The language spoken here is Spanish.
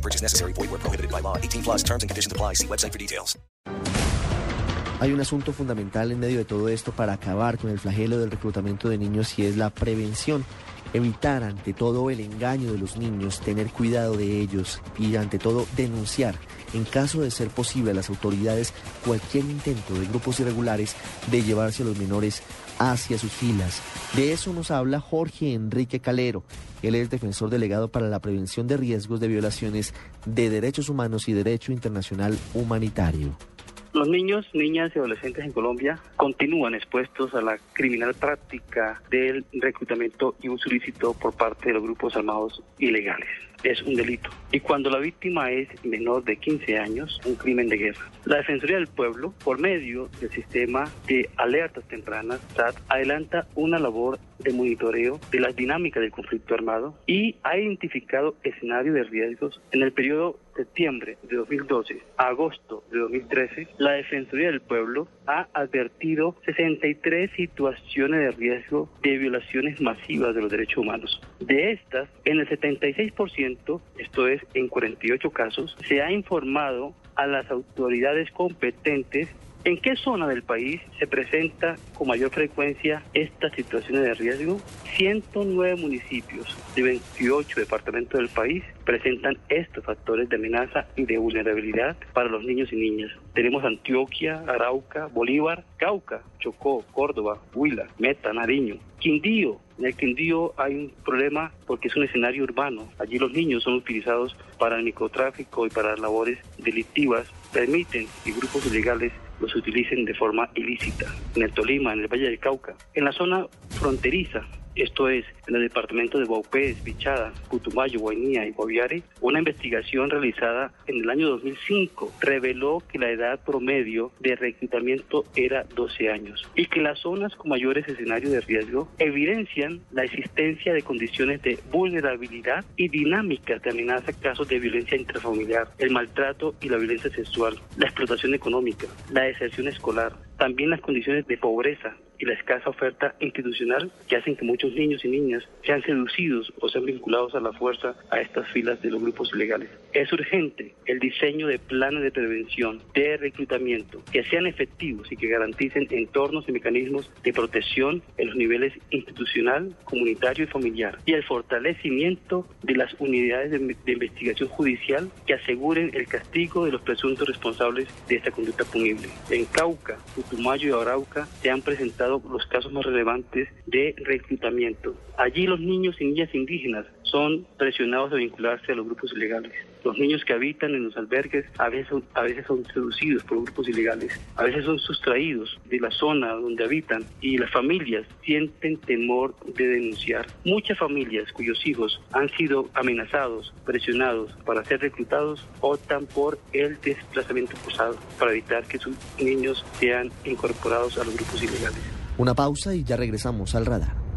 Purchase necessary. Void where prohibited by law. 18 plus terms and conditions apply. See website for details. Hay un asunto fundamental en medio de todo esto para acabar con el flagelo del reclutamiento de niños y es la prevención. Evitar ante todo el engaño de los niños, tener cuidado de ellos y ante todo denunciar, en caso de ser posible a las autoridades, cualquier intento de grupos irregulares de llevarse a los menores hacia sus filas. De eso nos habla Jorge Enrique Calero. Él es defensor delegado para la prevención de riesgos de violaciones de derechos humanos y derecho internacional humanitario. Los niños, niñas y adolescentes en Colombia continúan expuestos a la criminal práctica del reclutamiento y uso ilícito por parte de los grupos armados ilegales. Es un delito. Y cuando la víctima es menor de 15 años, un crimen de guerra. La Defensoría del Pueblo, por medio del sistema de alertas tempranas, SAT, adelanta una labor de monitoreo de las dinámicas del conflicto armado y ha identificado escenarios de riesgos en el periodo septiembre de 2012 a agosto de 2013, la Defensoría del Pueblo ha advertido 63 situaciones de riesgo de violaciones masivas de los derechos humanos. De estas, en el 76%, esto es en 48 casos, se ha informado a las autoridades competentes ¿En qué zona del país se presenta con mayor frecuencia estas situaciones de riesgo? 109 municipios de 28 departamentos del país presentan estos factores de amenaza y de vulnerabilidad para los niños y niñas. Tenemos Antioquia, Arauca, Bolívar, Cauca, Chocó, Córdoba, Huila, Meta, Nariño, Quindío. En el Quindío hay un problema porque es un escenario urbano. Allí los niños son utilizados para el microtráfico y para labores delictivas. Permiten que grupos ilegales los utilicen de forma ilícita. En el Tolima, en el Valle del Cauca, en la zona fronteriza esto es, en el departamento de Baupés, Bichada, Putumayo, Guainía y Guaviare, una investigación realizada en el año 2005 reveló que la edad promedio de reclutamiento era 12 años y que las zonas con mayores escenarios de riesgo evidencian la existencia de condiciones de vulnerabilidad y dinámicas de amenaza, casos de violencia intrafamiliar, el maltrato y la violencia sexual, la explotación económica, la deserción escolar, también las condiciones de pobreza y la escasa oferta institucional que hacen que muchos niños y niñas sean seducidos o sean vinculados a la fuerza a estas filas de los grupos ilegales. Es urgente el diseño de planes de prevención, de reclutamiento, que sean efectivos y que garanticen entornos y mecanismos de protección en los niveles institucional, comunitario y familiar, y el fortalecimiento de las unidades de, de investigación judicial que aseguren el castigo de los presuntos responsables de esta conducta punible. En Cauca, Putumayo y Arauca se han presentado los casos más relevantes de reclutamiento. Allí los niños y niñas indígenas son presionados a vincularse a los grupos ilegales. Los niños que habitan en los albergues a veces, son, a veces son seducidos por grupos ilegales, a veces son sustraídos de la zona donde habitan y las familias sienten temor de denunciar. Muchas familias cuyos hijos han sido amenazados, presionados para ser reclutados, optan por el desplazamiento forzado para evitar que sus niños sean incorporados a los grupos ilegales. Una pausa y ya regresamos al radar.